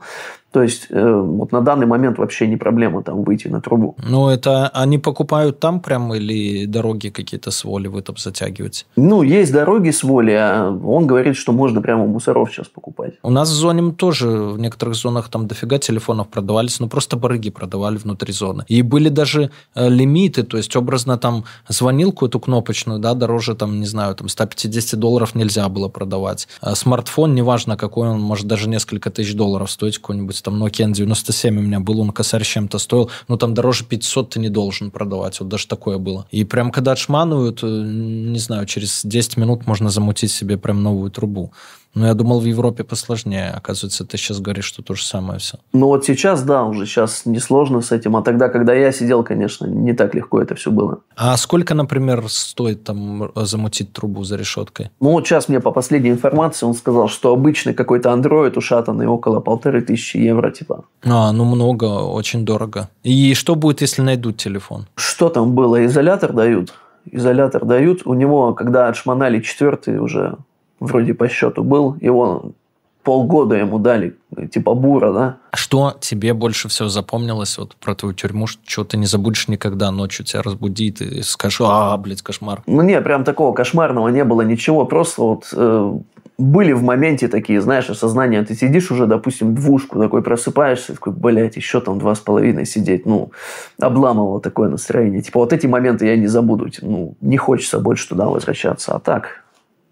То есть э, вот на данный момент вообще не проблема там выйти на трубу. Ну, это они покупают там прям или дороги какие-то с воли вы там затягиваете? Ну, есть дороги с воли, а он говорит, что можно прямо у мусоров сейчас покупать. У нас в зоне тоже в некоторых зонах там дофига телефонов продавались, ну просто барыги продавали внутри зоны. И были даже э, лимиты, то есть образно там звонилку эту кнопочную, да, дороже там, не знаю, там 150 долларов нельзя было продавать. А смартфон, неважно какой он, может даже несколько тысяч долларов стоить какой-нибудь там Nokia N97 у меня был, он косарь чем-то стоил, но там дороже 500 ты не должен продавать, вот даже такое было. И прям когда отшманывают, э, не знаю, через 10 минут можно замутить себе прям новую трубу. Ну, я думал, в Европе посложнее. Оказывается, ты сейчас говоришь, что то же самое все. Ну, вот сейчас, да, уже сейчас несложно с этим. А тогда, когда я сидел, конечно, не так легко это все было. А сколько, например, стоит там замутить трубу за решеткой? Ну, вот сейчас мне по последней информации он сказал, что обычный какой-то андроид ушатанный около полторы тысячи евро, типа. А, ну много, очень дорого. И что будет, если найдут телефон? Что там было? Изолятор дают. Изолятор дают. У него, когда отшмонали четвертый уже вроде по счету был, его полгода ему дали, типа бура, да. Что тебе больше всего запомнилось вот про твою тюрьму, что ты не забудешь никогда, ночью тебя разбудит и скажешь, а, блядь, кошмар. Ну, не, прям такого кошмарного не было ничего, просто вот э, были в моменте такие, знаешь, осознания, ты сидишь уже, допустим, двушку, такой просыпаешься, такой, блядь, еще там два с половиной сидеть, ну, обламывало такое настроение. Типа вот эти моменты я не забуду, ну, не хочется больше туда возвращаться, а так,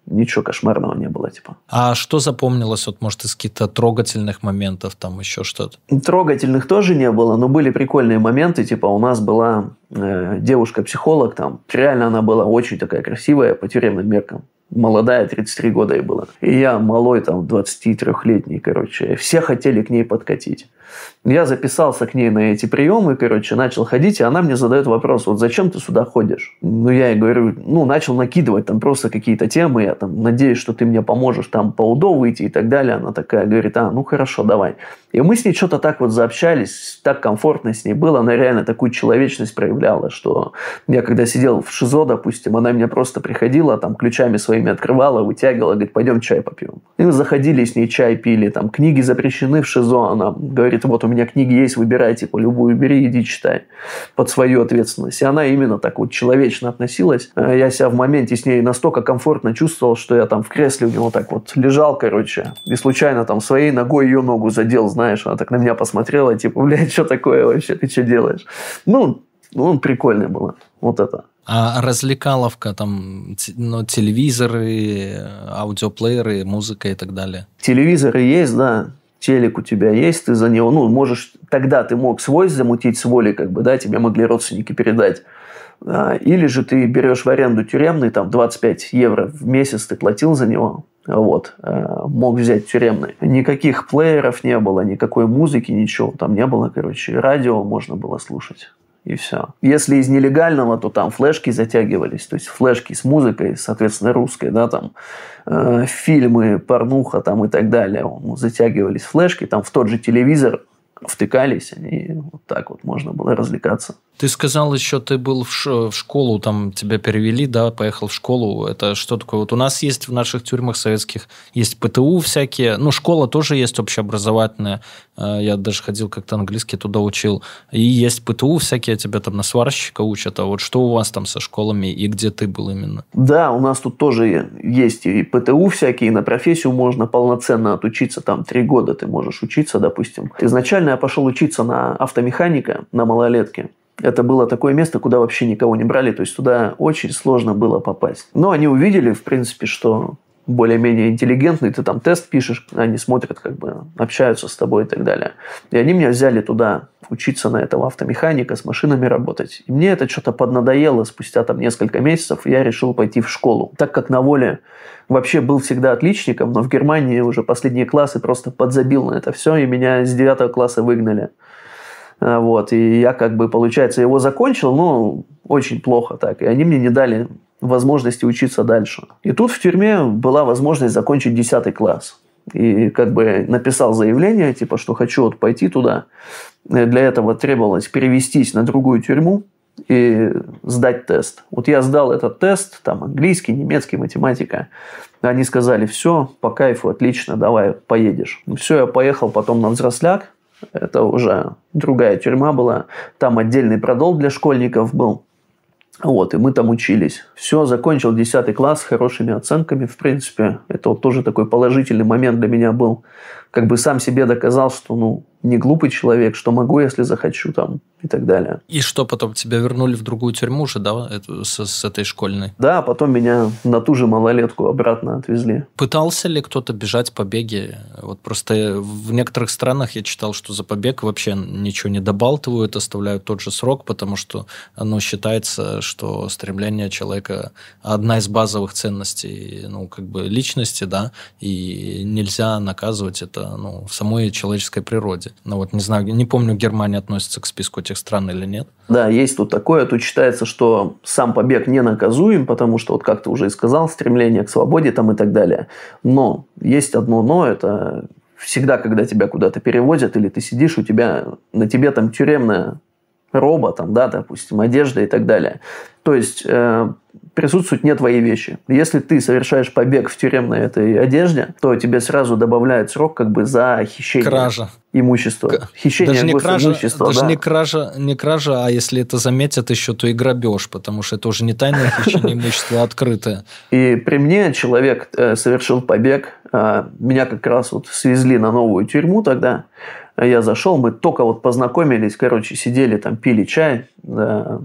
ничего кошмарного не было, типа. А что запомнилось, вот, может, из каких-то трогательных моментов, там еще что-то? Трогательных тоже не было, но были прикольные моменты, типа у нас была э, девушка-психолог, там, реально она была очень такая красивая по тюремным меркам молодая, 33 года ей было. И я малой, там, 23-летний, короче. Все хотели к ней подкатить. Я записался к ней на эти приемы, короче, начал ходить, и она мне задает вопрос, вот зачем ты сюда ходишь? Ну, я ей говорю, ну, начал накидывать там просто какие-то темы, я там надеюсь, что ты мне поможешь там по УДО выйти и так далее. Она такая говорит, а, ну, хорошо, давай. И мы с ней что-то так вот заобщались, так комфортно с ней было, она реально такую человечность проявляла, что я когда сидел в ШИЗО, допустим, она меня просто приходила, там, ключами своими открывала, вытягивала, говорит, пойдем чай попьем. И мы заходили с ней чай пили, там, книги запрещены в ШИЗО, она говорит, вот у меня книги есть, выбирай, типа, любую бери, иди читай под свою ответственность. И она именно так вот человечно относилась. Э, я себя в моменте с ней настолько комфортно чувствовал, что я там в кресле у него так вот лежал, короче, и случайно там своей ногой ее ногу задел, знаешь, она так на меня посмотрела, типа, блядь, что такое вообще, ты что делаешь? Ну, ну, прикольно было. Вот это. А развлекаловка, там, ну, телевизоры, аудиоплееры, музыка и так далее? Телевизоры есть, да телек у тебя есть, ты за него, ну, можешь, тогда ты мог свой замутить с воли, как бы, да, тебе могли родственники передать. А, или же ты берешь в аренду тюремный, там, 25 евро в месяц ты платил за него, вот, а, мог взять тюремный. Никаких плееров не было, никакой музыки, ничего там не было, короче, радио можно было слушать и все. Если из нелегального, то там флешки затягивались, то есть флешки с музыкой, соответственно, русской, да, там э, фильмы, порнуха там и так далее, затягивались флешки, там в тот же телевизор втыкались, и вот так вот можно было развлекаться. Ты сказал еще, ты был в, школу, там тебя перевели, да, поехал в школу. Это что такое? Вот у нас есть в наших тюрьмах советских, есть ПТУ всякие. Ну, школа тоже есть общеобразовательная. Э, я даже ходил как-то английский туда учил. И есть ПТУ всякие, тебя там на сварщика учат. А вот что у вас там со школами и где ты был именно? Да, у нас тут тоже есть и ПТУ всякие, и на профессию можно полноценно отучиться. Там три года ты можешь учиться, допустим. Изначально я пошел учиться на автомеханика, на малолетке это было такое место, куда вообще никого не брали, то есть туда очень сложно было попасть. Но они увидели, в принципе, что более-менее интеллигентный, ты там тест пишешь, они смотрят, как бы общаются с тобой и так далее. И они меня взяли туда учиться на этого автомеханика, с машинами работать. И мне это что-то поднадоело спустя там несколько месяцев, я решил пойти в школу. Так как на воле вообще был всегда отличником, но в Германии уже последние классы просто подзабил на это все, и меня с девятого класса выгнали. А, вот, и я как бы, получается, его закончил, но очень плохо так. И они мне не дали возможности учиться дальше. И тут в тюрьме была возможность закончить 10 класс. И как бы написал заявление, типа, что хочу вот пойти туда. Для этого требовалось перевестись на другую тюрьму и сдать тест. Вот я сдал этот тест, там английский, немецкий, математика. Они сказали, все, по кайфу, отлично, давай, поедешь. Все, я поехал потом на взросляк, это уже другая тюрьма была. Там отдельный продол для школьников был. Вот, и мы там учились. Все, закончил 10 класс с хорошими оценками, в принципе. Это вот тоже такой положительный момент для меня был. Как бы сам себе доказал, что, ну, не глупый человек, что могу, если захочу там и так далее. И что потом тебя вернули в другую тюрьму уже, да, с, с этой школьной? Да, потом меня на ту же малолетку обратно отвезли. Пытался ли кто-то бежать побеги? Вот просто в некоторых странах я читал, что за побег вообще ничего не добалтывают, оставляют тот же срок, потому что оно считается, что стремление человека одна из базовых ценностей, ну, как бы личности, да, и нельзя наказывать это, ну, в самой человеческой природе. Ну вот не знаю, не помню, Германия относится к списку этих стран или нет. Да, есть тут такое. Тут считается, что сам побег не наказуем, потому что, вот как ты уже и сказал, стремление к свободе там и так далее. Но есть одно но, это всегда, когда тебя куда-то перевозят, или ты сидишь, у тебя на тебе там тюремная роба, там, да, допустим, одежда и так далее. То есть э, присутствуют не твои вещи. Если ты совершаешь побег в тюремной этой одежде, то тебе сразу добавляют срок как бы за хищение Кража. имущества. К... Хищение даже не кража, имущества, даже да. не кража, не кража, а если это заметят еще, то и грабеж, потому что это уже не тайное хищение имущества, а открытое. И при мне человек э, совершил побег, э, меня как раз вот свезли на новую тюрьму тогда, я зашел, мы только вот познакомились, короче, сидели там, пили чай, да,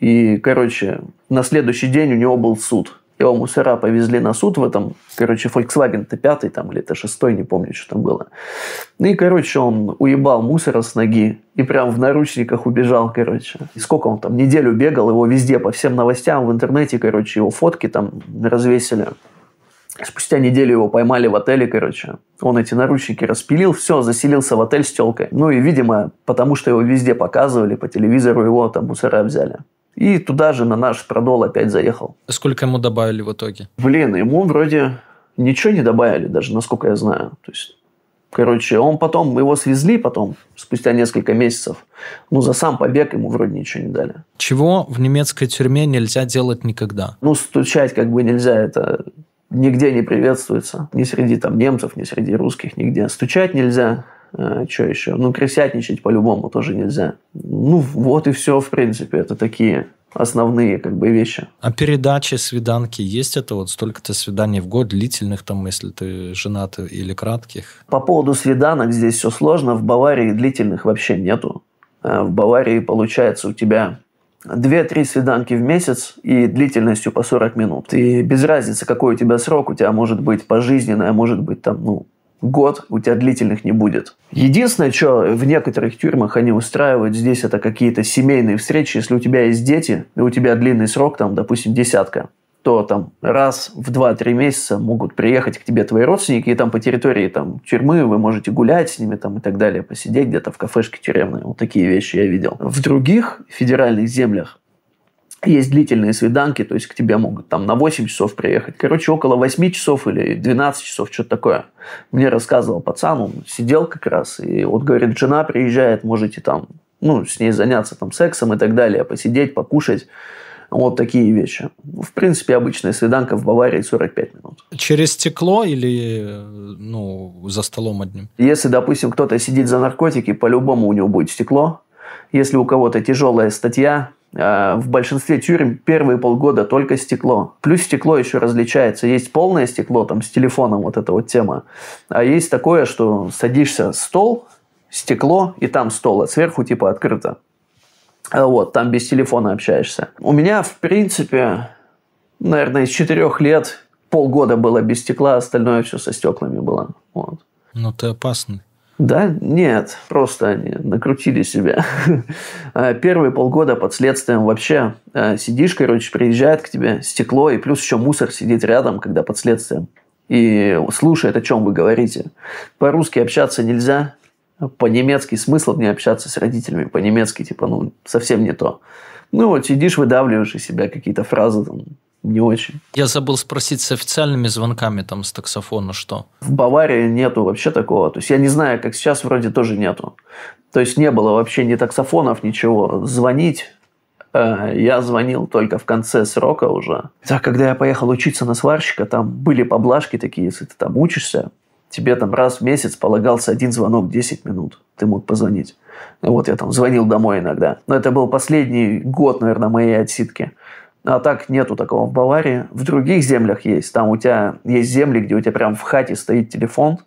и, короче, на следующий день у него был суд. Его мусора повезли на суд в этом, короче, Volkswagen Т5 там, или Т6, не помню, что там было. И, короче, он уебал мусора с ноги и прям в наручниках убежал, короче. И сколько он там, неделю бегал, его везде по всем новостям в интернете, короче, его фотки там развесили. Спустя неделю его поймали в отеле, короче. Он эти наручники распилил, все, заселился в отель с телкой. Ну и, видимо, потому что его везде показывали, по телевизору его там мусора взяли. И туда же на наш продол опять заехал. Сколько ему добавили в итоге? Блин, ему вроде ничего не добавили, даже насколько я знаю. То есть, короче, он потом, его свезли потом, спустя несколько месяцев. Ну, за сам побег ему вроде ничего не дали. Чего в немецкой тюрьме нельзя делать никогда? Ну, стучать как бы нельзя, это нигде не приветствуется. Ни среди там немцев, ни среди русских, нигде. Стучать нельзя, а, что еще? Ну, крысятничать по-любому тоже нельзя. Ну, вот и все, в принципе. Это такие основные как бы вещи. А передачи, свиданки, есть это вот столько-то свиданий в год, длительных там, если ты женат или кратких? По поводу свиданок здесь все сложно. В Баварии длительных вообще нету. А в Баварии получается у тебя 2-3 свиданки в месяц и длительностью по 40 минут. И без разницы, какой у тебя срок, у тебя может быть пожизненное, может быть там, ну, год у тебя длительных не будет. Единственное, что в некоторых тюрьмах они устраивают здесь, это какие-то семейные встречи. Если у тебя есть дети, и у тебя длинный срок, там, допустим, десятка, то там раз в 2-3 месяца могут приехать к тебе твои родственники, и там по территории там, тюрьмы вы можете гулять с ними там, и так далее, посидеть где-то в кафешке тюремной. Вот такие вещи я видел. В других федеральных землях есть длительные свиданки, то есть к тебе могут там на 8 часов приехать. Короче, около 8 часов или 12 часов, что-то такое. Мне рассказывал пацан, он сидел как раз, и вот говорит, жена приезжает, можете там, ну, с ней заняться там сексом и так далее, посидеть, покушать. Вот такие вещи. В принципе, обычная свиданка в Баварии 45 минут. Через стекло или ну, за столом одним? Если, допустим, кто-то сидит за наркотики, по-любому у него будет стекло. Если у кого-то тяжелая статья, э, в большинстве тюрем первые полгода только стекло. Плюс стекло еще различается. Есть полное стекло, там с телефоном вот эта вот тема. А есть такое, что садишься стол, стекло, и там стол, а сверху типа открыто. Вот, там без телефона общаешься. У меня, в принципе, наверное, из четырех лет полгода было без стекла, остальное все со стеклами было. Вот. Ну, ты опасный. Да, нет, просто они накрутили себя. А первые полгода под следствием вообще а, сидишь, короче, приезжает к тебе стекло, и плюс еще мусор сидит рядом, когда под следствием. И слушает, о чем вы говорите. По-русски общаться нельзя, по-немецки смысл не общаться с родителями, по-немецки, типа, ну, совсем не то. Ну, вот сидишь, выдавливаешь из себя какие-то фразы, там, не очень. Я забыл спросить с официальными звонками там с таксофона что? В Баварии нету вообще такого. То есть я не знаю, как сейчас вроде тоже нету. То есть не было вообще ни таксофонов, ничего. Звонить э, я звонил только в конце срока уже. Так, когда я поехал учиться на сварщика, там были поблажки такие, если ты там учишься, тебе там раз в месяц полагался один звонок 10 минут. Ты мог позвонить. Вот я там звонил домой иногда. Но это был последний год, наверное, моей отсидки. А так нету такого в Баварии. В других землях есть. Там у тебя есть земли, где у тебя прям в хате стоит телефон,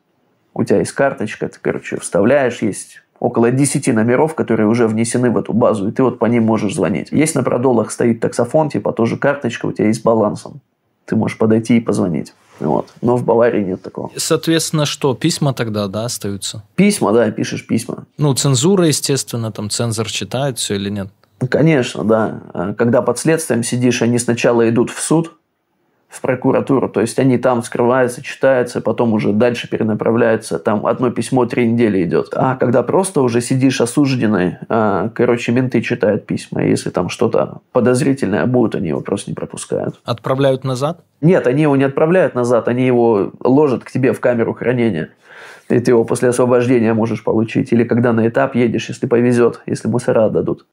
у тебя есть карточка, ты, короче, вставляешь, есть около 10 номеров, которые уже внесены в эту базу, и ты вот по ним можешь звонить. Есть на продолах стоит таксофон, типа тоже карточка, у тебя есть балансом. Ты можешь подойти и позвонить. Вот. Но в Баварии нет такого. Соответственно, что, письма тогда, да, остаются? Письма, да, пишешь письма. Ну, цензура, естественно, там цензор читает все или нет? Конечно, да. А когда под следствием сидишь, они сначала идут в суд, в прокуратуру, то есть они там скрываются, читаются, потом уже дальше перенаправляются, там одно письмо три недели идет. А когда просто уже сидишь осужденный, а, короче, менты читают письма, если там что-то подозрительное будет, они его просто не пропускают. Отправляют назад? Нет, они его не отправляют назад, они его ложат к тебе в камеру хранения. И ты его после освобождения можешь получить. Или когда на этап едешь, если повезет, если мусора дадут.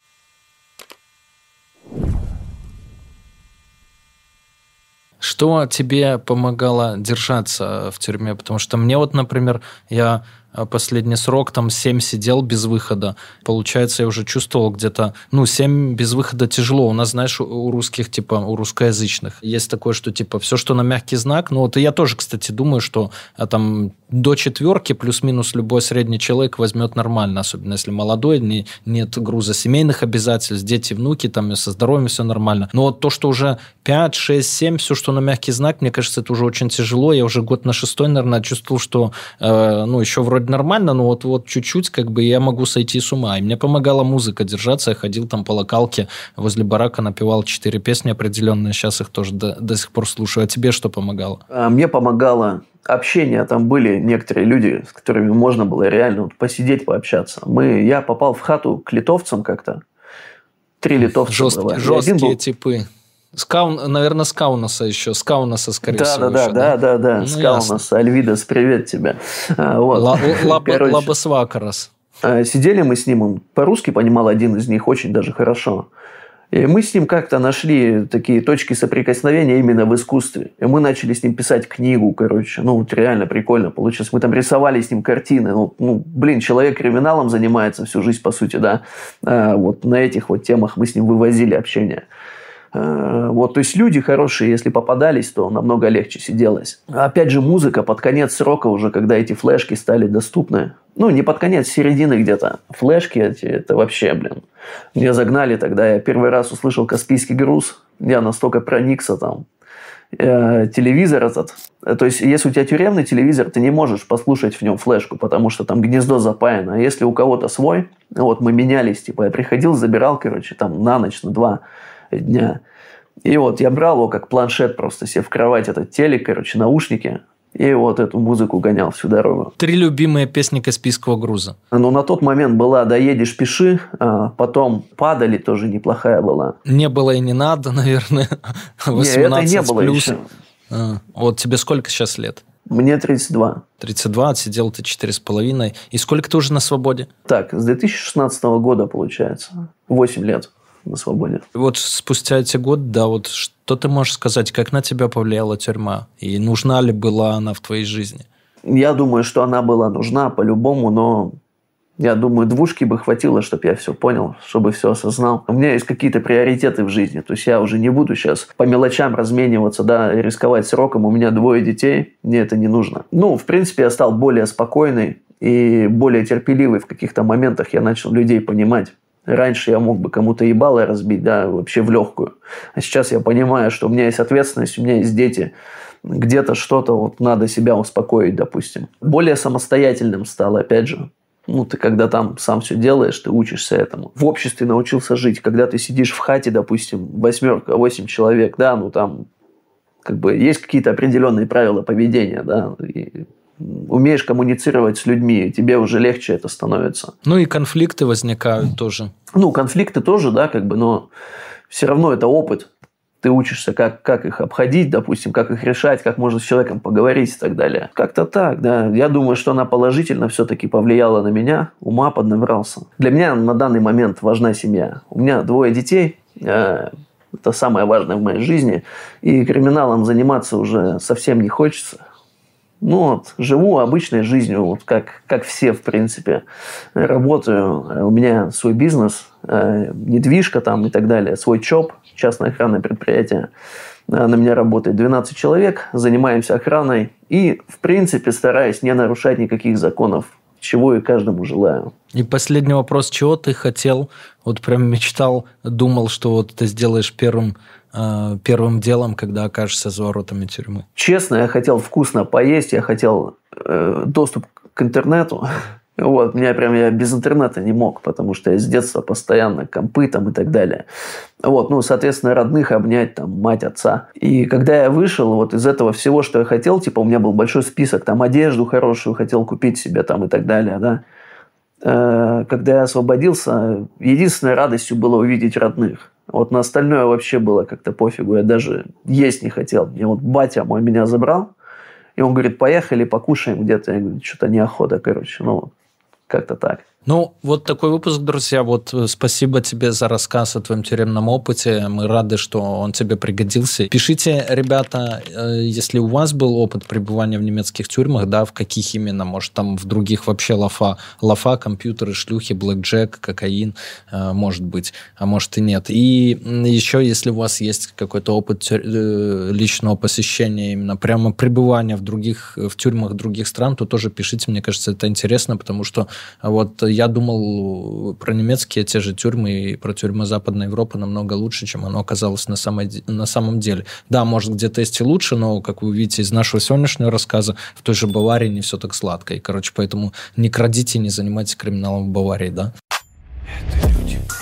Что тебе помогало держаться в тюрьме? Потому что мне вот, например, я э, последний срок, там 7 сидел без выхода. Получается, я уже чувствовал где-то, ну, 7 без выхода тяжело. У нас, знаешь, у русских, типа, у русскоязычных есть такое, что, типа, все, что на мягкий знак, ну, вот и я тоже, кстати, думаю, что а, там до четверки плюс-минус любой средний человек возьмет нормально, особенно если молодой, не, нет груза семейных обязательств, дети, внуки, там со здоровьем все нормально. Но вот то, что уже 5, 6, 7, все, что на мягкий знак, мне кажется, это уже очень тяжело. Я уже год на шестой, наверное, чувствовал, что, э, ну, еще вроде нормально, но вот, вот чуть-чуть, как бы, я могу сойти с ума. И мне помогала музыка держаться. Я ходил там по локалке возле барака, напевал четыре песни определенные. Сейчас их тоже до, до сих пор слушаю. А тебе что помогало? А мне помогало общение, там были некоторые люди, с которыми можно было реально вот посидеть, пообщаться. Мы, я попал в хату к литовцам как-то. Три литовца Жест, было. Жесткие был- типы. Скаун, наверное, Скаунаса еще. Скаунаса, скорее Да, всего. да, да, еще, да, да, да. Ну, Скаунас, ясно. Альвидас, привет тебе. А, вот. Ла- лаба- Короче, Лабас Вакарас. а, Сидели мы с ним, он по-русски понимал один из них очень даже хорошо. И мы с ним как-то нашли такие точки соприкосновения именно в искусстве. И мы начали с ним писать книгу, короче. Ну, вот реально прикольно получилось. Мы там рисовали с ним картины. Ну, ну блин, человек криминалом занимается всю жизнь, по сути, да. А, вот на этих вот темах мы с ним вывозили общение. Э, Вот, то есть люди хорошие, если попадались, то намного легче сиделось. Опять же, музыка под конец срока уже, когда эти флешки стали доступны. Ну, не под конец, середины где-то. Флешки эти, это вообще, блин. Меня загнали тогда, я первый раз услышал «Каспийский груз». Я настолько проникся там. Э, телевизор этот. Э, То есть, если у тебя тюремный телевизор, ты не можешь послушать в нем флешку, потому что там гнездо запаяно. А если у кого-то свой, вот мы менялись, типа, я приходил, забирал, короче, там на ночь, на два дня. И вот я брал его как планшет просто, себе в кровать этот телек, короче, наушники, и вот эту музыку гонял всю дорогу. Три любимые песни Каспийского груза. Но на тот момент была «Доедешь, пиши», а потом «Падали» тоже неплохая была. Не было и не надо, наверное. Не, 18 это не было плюс. еще. А, вот тебе сколько сейчас лет? Мне 32. 32, отсидел ты 4,5. И сколько ты уже на свободе? Так, с 2016 года, получается. 8 лет на свободе. Вот спустя эти годы, да, вот что ты можешь сказать, как на тебя повлияла тюрьма? И нужна ли была она в твоей жизни? Я думаю, что она была нужна по-любому, но я думаю, двушки бы хватило, чтобы я все понял, чтобы все осознал. У меня есть какие-то приоритеты в жизни. То есть я уже не буду сейчас по мелочам размениваться, да, и рисковать сроком. У меня двое детей, мне это не нужно. Ну, в принципе, я стал более спокойный и более терпеливый в каких-то моментах. Я начал людей понимать. Раньше я мог бы кому-то ебало разбить, да, вообще в легкую. А сейчас я понимаю, что у меня есть ответственность, у меня есть дети. Где-то что-то вот надо себя успокоить, допустим. Более самостоятельным стал, опять же. Ну, ты когда там сам все делаешь, ты учишься этому. В обществе научился жить. Когда ты сидишь в хате, допустим, восьмерка, восемь человек, да, ну там как бы есть какие-то определенные правила поведения, да, и умеешь коммуницировать с людьми, тебе уже легче это становится. Ну и конфликты возникают тоже. Ну, конфликты тоже, да, как бы, но все равно это опыт. Ты учишься, как, как их обходить, допустим, как их решать, как можно с человеком поговорить и так далее. Как-то так, да. Я думаю, что она положительно все-таки повлияла на меня, ума поднабрался. Для меня на данный момент важна семья. У меня двое детей, э, это самое важное в моей жизни, и криминалом заниматься уже совсем не хочется. Ну вот, живу обычной жизнью, вот как, как все, в принципе. Работаю, у меня свой бизнес, э, недвижка там и так далее, свой ЧОП, частное охранное предприятие. Э, На меня работает 12 человек, занимаемся охраной и, в принципе, стараюсь не нарушать никаких законов, чего и каждому желаю. И последний вопрос, чего ты хотел, вот прям мечтал, думал, что вот ты сделаешь первым, э, первым делом, когда окажешься за воротами тюрьмы? Честно, я хотел вкусно поесть, я хотел э, доступ к интернету. Вот, меня прям я без интернета не мог, потому что я с детства постоянно компы там и так далее. Вот, ну, соответственно, родных обнять, там, мать, отца. И когда я вышел вот из этого всего, что я хотел, типа, у меня был большой список, там, одежду хорошую хотел купить себе, там, и так далее, да. Э, Когда я освободился, единственной радостью было увидеть родных. Вот на остальное вообще было как-то пофигу. Я даже есть не хотел. Мне вот батя мой меня забрал, и он говорит, поехали, покушаем где-то. Я говорю, что-то неохота, короче. Ну, как-то так. Ну, вот такой выпуск, друзья. Вот э, спасибо тебе за рассказ о твоем тюремном опыте. Мы рады, что он тебе пригодился. Пишите, ребята, э, если у вас был опыт пребывания в немецких тюрьмах, да, в каких именно, может, там в других вообще лафа, лафа, компьютеры, шлюхи, блэкджек, кокаин, э, может быть, а может и нет. И еще, если у вас есть какой-то опыт личного посещения, именно прямо пребывания в других, в тюрьмах других стран, то тоже пишите, мне кажется, это интересно, потому что вот я думал про немецкие те же тюрьмы и про тюрьмы Западной Европы намного лучше, чем оно оказалось на, самой, на самом деле. Да, может, где-то есть и лучше, но, как вы видите из нашего сегодняшнего рассказа, в той же Баварии не все так сладко. И, короче, поэтому не крадите, не занимайтесь криминалом в Баварии, да? Это.